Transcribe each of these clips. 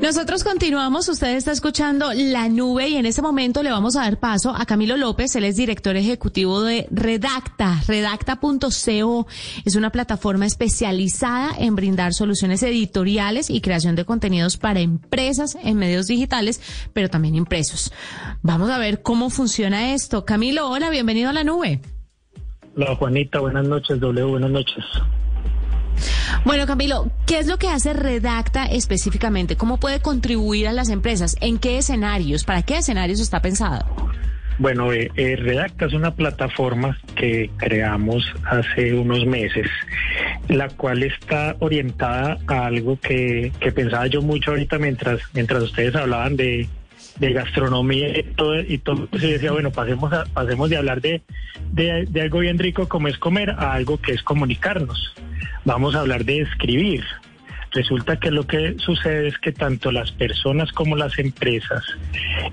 Nosotros continuamos, usted está escuchando La Nube y en este momento le vamos a dar paso a Camilo López, él es director ejecutivo de Redacta. Redacta.co es una plataforma especializada en brindar soluciones editoriales y creación de contenidos para empresas en medios digitales, pero también impresos. Vamos a ver cómo funciona esto. Camilo, hola, bienvenido a La Nube. Hola Juanita, buenas noches, W, buenas noches. Bueno, Camilo, ¿qué es lo que hace Redacta específicamente? ¿Cómo puede contribuir a las empresas? ¿En qué escenarios? ¿Para qué escenarios está pensado? Bueno, eh, eh, Redacta es una plataforma que creamos hace unos meses, la cual está orientada a algo que, que pensaba yo mucho ahorita mientras, mientras ustedes hablaban de, gastronomía y todo, y todo se decía, bueno, pasemos, a, pasemos de hablar de, de algo bien rico como es comer a algo que es comunicarnos. Vamos a hablar de escribir. Resulta que lo que sucede es que tanto las personas como las empresas,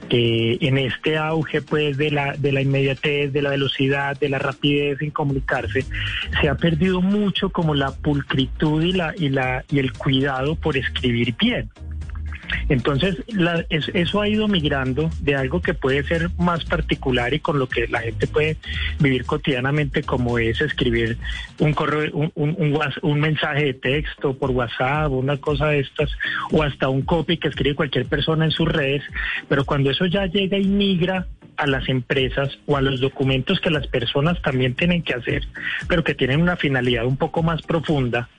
eh, en este auge pues de la, de la inmediatez, de la velocidad, de la rapidez en comunicarse, se ha perdido mucho como la pulcritud y, la, y, la, y el cuidado por escribir bien. Entonces, la, es, eso ha ido migrando de algo que puede ser más particular y con lo que la gente puede vivir cotidianamente, como es escribir un correo, un, un, un, mensaje de texto por WhatsApp, una cosa de estas, o hasta un copy que escribe cualquier persona en sus redes. Pero cuando eso ya llega y migra a las empresas o a los documentos que las personas también tienen que hacer, pero que tienen una finalidad un poco más profunda,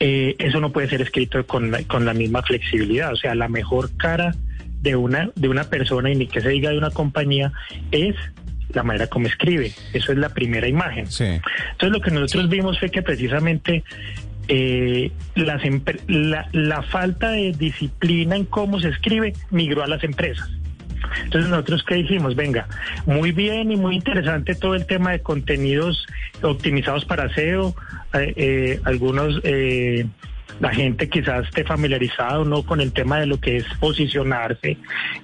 eh, eso no puede ser escrito con la, con la misma flexibilidad. O sea, la mejor cara de una, de una persona y ni que se diga de una compañía es la manera como escribe. Eso es la primera imagen. Entonces lo que nosotros vimos fue que precisamente eh, las la, la falta de disciplina en cómo se escribe migró a las empresas. Entonces nosotros qué dijimos, venga, muy bien y muy interesante todo el tema de contenidos optimizados para SEO, eh, eh, algunos... Eh, la gente quizás esté familiarizada o no con el tema de lo que es posicionarse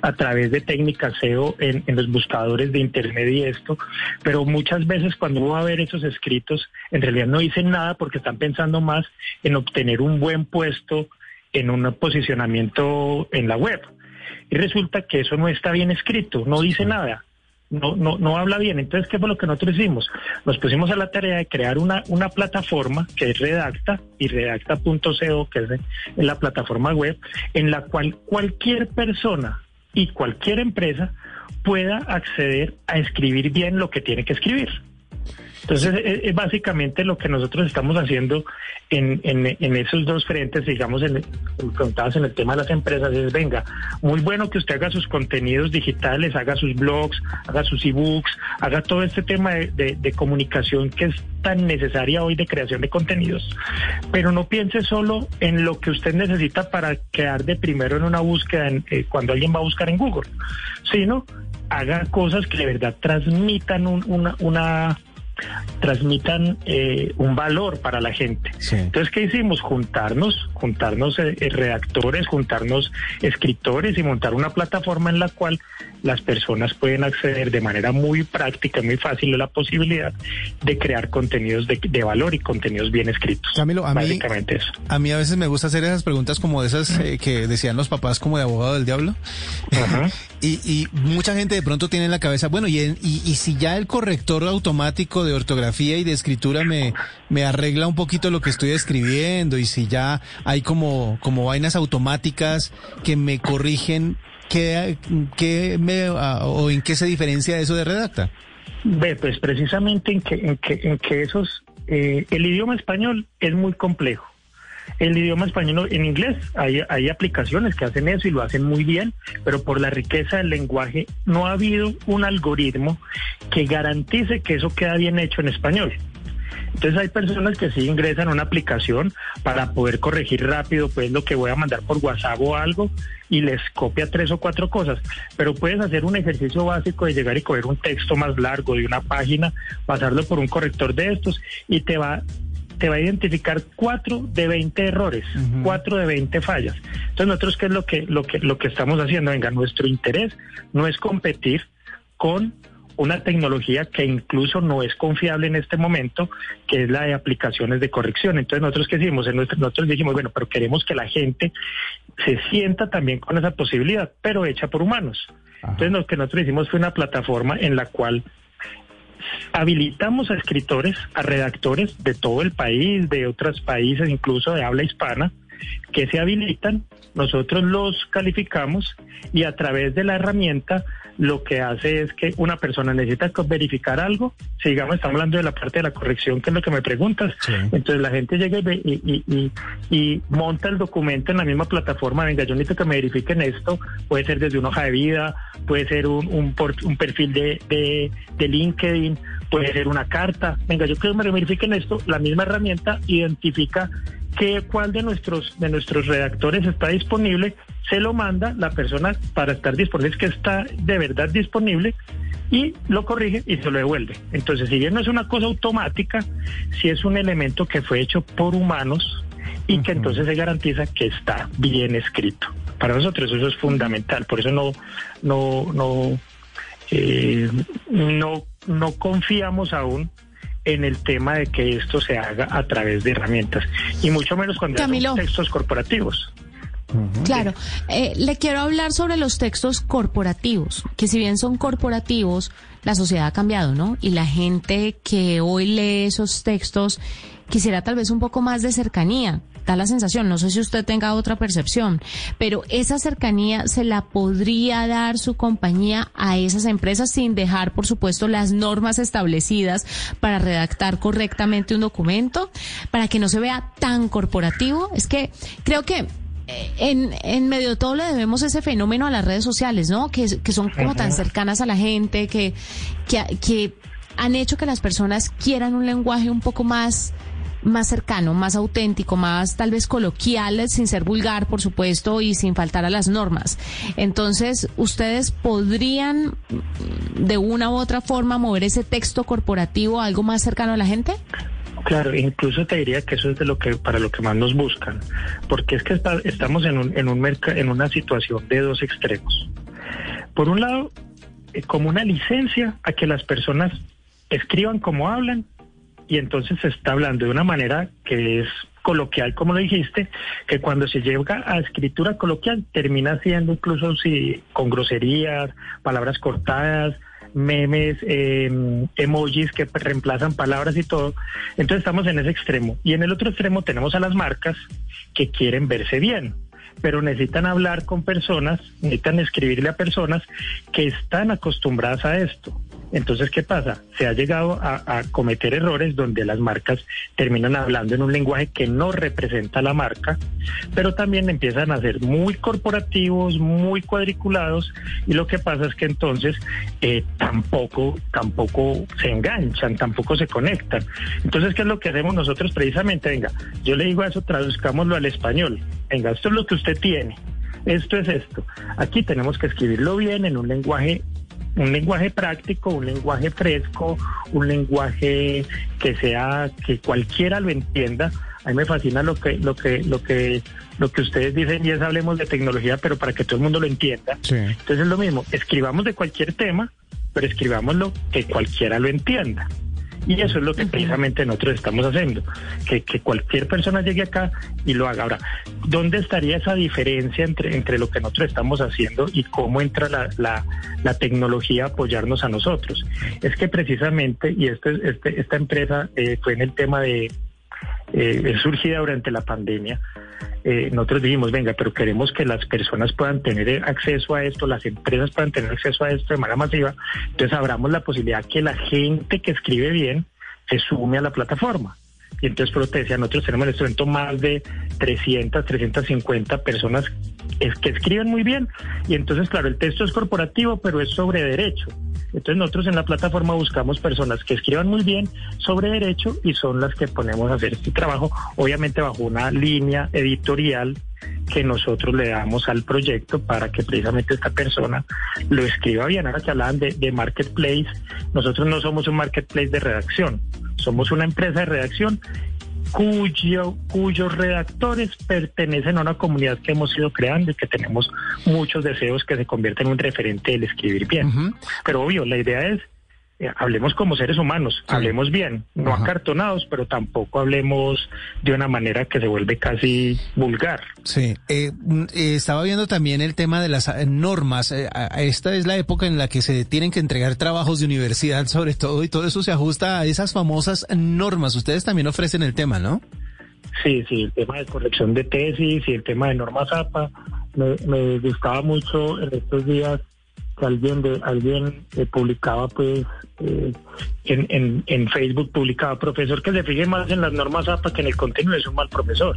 a través de técnicas SEO en, los buscadores de Internet y esto, pero muchas veces cuando uno va a ver esos escritos, en realidad no dicen nada porque están pensando más en obtener un buen puesto en un posicionamiento en la web y resulta que eso no está bien escrito, no dice nada. No, no, no habla bien. Entonces, ¿qué fue lo que nosotros hicimos? Nos pusimos a la tarea de crear una, una plataforma que es Redacta y redacta.co, que es la plataforma web, en la cual cualquier persona y cualquier empresa pueda acceder a escribir bien lo que tiene que escribir. Entonces, es, básicamente lo que nosotros estamos haciendo en, en, esos dos frentes, digamos, en, en el tema de las empresas, es, venga, muy bueno que usted haga sus contenidos digitales, haga sus blogs, haga sus ebooks, haga todo este tema de, de, comunicación que es tan necesaria hoy de creación de contenidos, pero no piense solo en lo que usted necesita para quedar de primero en una búsqueda eh, cuando alguien va a buscar en Google, sino haga cosas que de verdad transmitan una, una transmitan eh, un valor para la gente. Entonces, ¿qué hicimos? Juntarnos, juntarnos eh, eh, redactores, juntarnos escritores y montar una plataforma en la cual las personas pueden acceder de manera muy práctica, muy fácil a la posibilidad de crear contenidos de, valor y contenidos bien escritos. Camilo, a mí, a mí a veces me gusta hacer esas preguntas como esas que decían los papás como de abogado del diablo. y, y, mucha gente de pronto tiene en la cabeza, bueno, y, y, y si ya el corrector automático de ortografía y de escritura me, me arregla un poquito lo que estoy escribiendo y si ya hay como, como vainas automáticas que me corrigen, ¿qué, qué me, o en qué se diferencia eso de redacta? Ve, pues precisamente en que, en que, en que esos, eh, el idioma español es muy complejo. El idioma español en inglés hay, hay aplicaciones que hacen eso y lo hacen muy bien, pero por la riqueza del lenguaje no ha habido un algoritmo que garantice que eso queda bien hecho en español. Entonces hay personas que sí ingresan a una aplicación para poder corregir rápido pues lo que voy a mandar por WhatsApp o algo y les copia tres o cuatro cosas, pero puedes hacer un ejercicio básico de llegar y coger un texto más largo de una página, pasarlo por un corrector de estos y te va te va a identificar cuatro de 20 errores, cuatro de 20 fallas. Entonces nosotros qué es lo que lo que lo que estamos haciendo, venga, nuestro interés no es competir con una tecnología que incluso no es confiable en este momento, que es la de aplicaciones de corrección. Entonces nosotros qué hicimos, nosotros dijimos, bueno, pero queremos que la gente se sienta también con esa posibilidad, pero hecha por humanos. Entonces lo que nosotros hicimos fue una plataforma en la cual habilitamos a escritores, a redactores de todo el país, de otros países, incluso de habla hispana, que se habilitan, nosotros los calificamos y a través de la herramienta lo que hace es que una persona necesita verificar algo, si digamos estamos hablando de la parte de la corrección, que es lo que me preguntas, entonces la gente llega y, y, monta el documento en la misma plataforma, venga, yo necesito que me verifiquen esto, puede ser desde una hoja de vida, puede ser un, un, un perfil de, de, de LinkedIn, puede ser una carta, venga, yo quiero que me verifiquen esto, la misma herramienta identifica que cuál de nuestros de nuestros redactores está disponible, se lo manda la persona para estar disponible, es que está de verdad disponible y lo corrige y se lo devuelve. Entonces, si bien no es una cosa automática, si es un elemento que fue hecho por humanos y que entonces se garantiza que está bien escrito. Para nosotros eso es fundamental, por eso no no no eh, no no confiamos aún en el tema de que esto se haga a través de herramientas y mucho menos cuando son textos corporativos. Claro, eh, le quiero hablar sobre los textos corporativos, que si bien son corporativos, la sociedad ha cambiado, ¿no? Y la gente que hoy lee esos textos quisiera tal vez un poco más de cercanía, da la sensación, no sé si usted tenga otra percepción, pero esa cercanía se la podría dar su compañía a esas empresas sin dejar, por supuesto, las normas establecidas para redactar correctamente un documento, para que no se vea tan corporativo. Es que creo que eh, en, en medio de todo le debemos ese fenómeno a las redes sociales, ¿no? Que, que son como tan cercanas a la gente, que, que, que han hecho que las personas quieran un lenguaje un poco más más cercano, más auténtico, más tal vez coloquial, sin ser vulgar, por supuesto, y sin faltar a las normas. Entonces, ¿ustedes podrían mm, de una u otra forma mover ese texto corporativo a algo más cercano a la gente? Claro, incluso te diría que eso es de lo que para lo que más nos buscan, porque es que estamos en un en un en una situación de dos extremos. Por un lado, eh, como una licencia a que las personas escriban como hablan y entonces se está hablando de una manera que es coloquial, como lo dijiste, que cuando se llega a escritura coloquial termina siendo incluso si con groserías, palabras cortadas, memes, em, emojis que reemplazan palabras y todo. Entonces estamos en ese extremo. Y en el otro extremo tenemos a las marcas que quieren verse bien pero necesitan hablar con personas, necesitan escribirle a personas que están acostumbradas a esto. Entonces, ¿qué pasa? Se ha llegado a, cometer errores donde las marcas terminan hablando en un lenguaje que no representa la marca, pero también empiezan a ser muy corporativos, muy cuadriculados, y lo que pasa es que entonces eh, tampoco, tampoco se enganchan, tampoco se conectan. Entonces, ¿qué es lo que hacemos nosotros precisamente? Venga, yo le digo a eso, traduzcámoslo al español. Venga, esto es lo que usted tiene. Esto es esto. Aquí tenemos que escribirlo bien en un lenguaje un lenguaje práctico, un lenguaje fresco, un lenguaje que sea que cualquiera lo entienda. A mí me fascina lo que lo que lo que lo que ustedes dicen y es hablemos de tecnología, pero para que todo el mundo lo entienda. Entonces es lo mismo, escribamos de cualquier tema, pero escribámoslo que cualquiera lo entienda. Y eso es lo que precisamente nosotros estamos haciendo, que, que cualquier persona llegue acá y lo haga. Ahora, ¿dónde estaría esa diferencia entre, entre lo que nosotros estamos haciendo y cómo entra la, la, la tecnología a apoyarnos a nosotros? Es que precisamente, y este, este, esta empresa eh, fue en el tema de, eh, surgida durante la pandemia, eh, nosotros dijimos, venga, pero queremos que las personas puedan tener acceso a esto, las empresas puedan tener acceso a esto de manera masiva, entonces abramos la posibilidad que la gente que escribe bien se sume a la plataforma. Y entonces, pero te decía, nosotros tenemos en este momento más de 300, 350 personas que escriben muy bien. Y entonces, claro, el texto es corporativo, pero es sobre derecho. Entonces nosotros en la plataforma buscamos personas que escriban muy bien sobre derecho y son las que ponemos a hacer este trabajo, obviamente bajo una línea editorial que nosotros le damos al proyecto para que precisamente esta persona lo escriba bien. Ahora que hablaban de, de marketplace, nosotros no somos un marketplace de redacción, somos una empresa de redacción cuyo, cuyos redactores pertenecen a una comunidad que hemos ido creando y que tenemos muchos deseos que se convierta en un referente del escribir bien. Pero obvio, la idea es eh, hablemos como seres humanos, hablemos bien, no acartonados, pero tampoco hablemos de una manera que se vuelve casi vulgar. Sí, eh, mm, eh, estaba viendo también el tema de las normas. esta es la época en la que se tienen que entregar trabajos de universidad, sobre todo, y todo eso se ajusta a esas famosas normas. Ustedes también ofrecen el tema, ¿no? Sí, sí, el tema de corrección de tesis y el tema de normas APA. Me, me gustaba mucho en estos días alguien eh, publicaba pues eh, en, Facebook publicaba profesor que se fije más en las normas APA que en el contenido es un mal profesor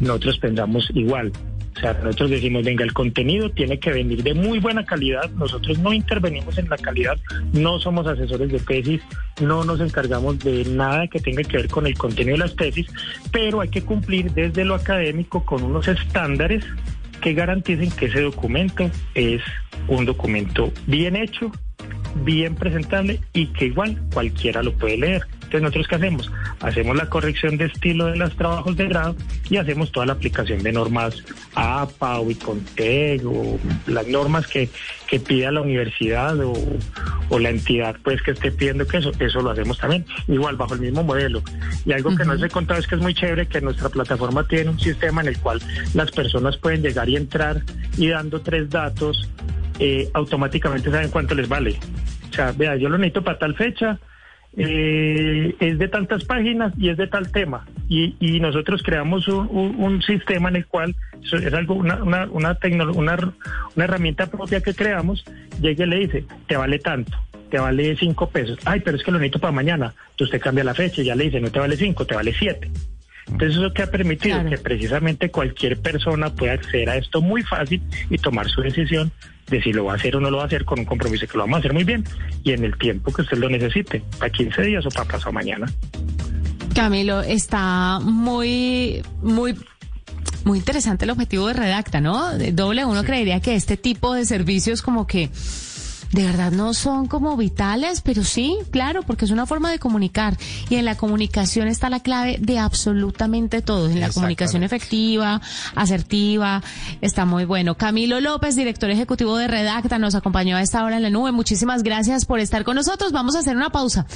nosotros pensamos igual. O sea nosotros decimos venga el contenido tiene que venir de muy buena calidad. Nosotros no intervenimos en la calidad. No somos asesores de tesis. No nos encargamos de nada que tenga que ver con el contenido de las tesis. Pero hay que cumplir desde lo académico con unos estándares que garanticen que ese documento es un documento bien hecho, bien presentable y que igual cualquiera lo puede leer. Entonces, ¿nosotros qué hacemos? Hacemos la corrección de estilo de los trabajos de grado y hacemos toda la aplicación de normas APA o ICONTEC o las normas que, que pida la universidad o, o, la entidad pues que esté pidiendo que eso, eso lo hacemos también, igual bajo el mismo modelo. Y algo que no se he contado es que es muy chévere que nuestra plataforma tiene un sistema en el cual las personas pueden llegar y entrar y dando tres datos, eh, automáticamente saben cuánto les vale. O sea, vea, yo lo necesito para tal fecha, eh, es de tantas páginas y es de tal tema. Y, y nosotros creamos un, un, sistema en el cual es algo, una, una, una, una, una herramienta propia que creamos, llega y le dice, te vale tanto, te vale cinco pesos. Ay, pero es que lo necesito para mañana. Entonces usted cambia la fecha y ya le dice, no te vale cinco, te vale siete. Entonces eso que ha permitido que precisamente cualquier persona pueda acceder a esto muy fácil y tomar su decisión de si lo va a hacer o no lo va a hacer con un compromiso que lo vamos a hacer muy bien y en el tiempo que usted lo necesite, para 15 días o para pasado mañana. Camilo, está muy, muy muy interesante el objetivo de Redacta, ¿no? Doble, uno creería que este tipo de servicios como que de verdad no son como vitales, pero sí, claro, porque es una forma de comunicar y en la comunicación está la clave de absolutamente todo, en la comunicación efectiva, asertiva, está muy bueno. Camilo López, director ejecutivo de Redacta, nos acompañó a esta hora en la nube. Muchísimas gracias por estar con nosotros. Vamos a hacer una pausa.